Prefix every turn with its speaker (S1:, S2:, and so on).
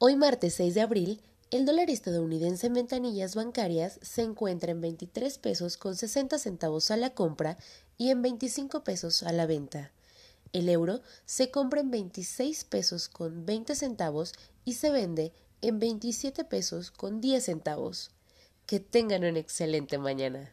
S1: Hoy martes 6 de abril, el dólar estadounidense en ventanillas bancarias se encuentra en 23 pesos con 60 centavos a la compra y en 25 pesos a la venta. El euro se compra en 26 pesos con 20 centavos y se vende en 27 pesos con 10 centavos. Que tengan una excelente mañana.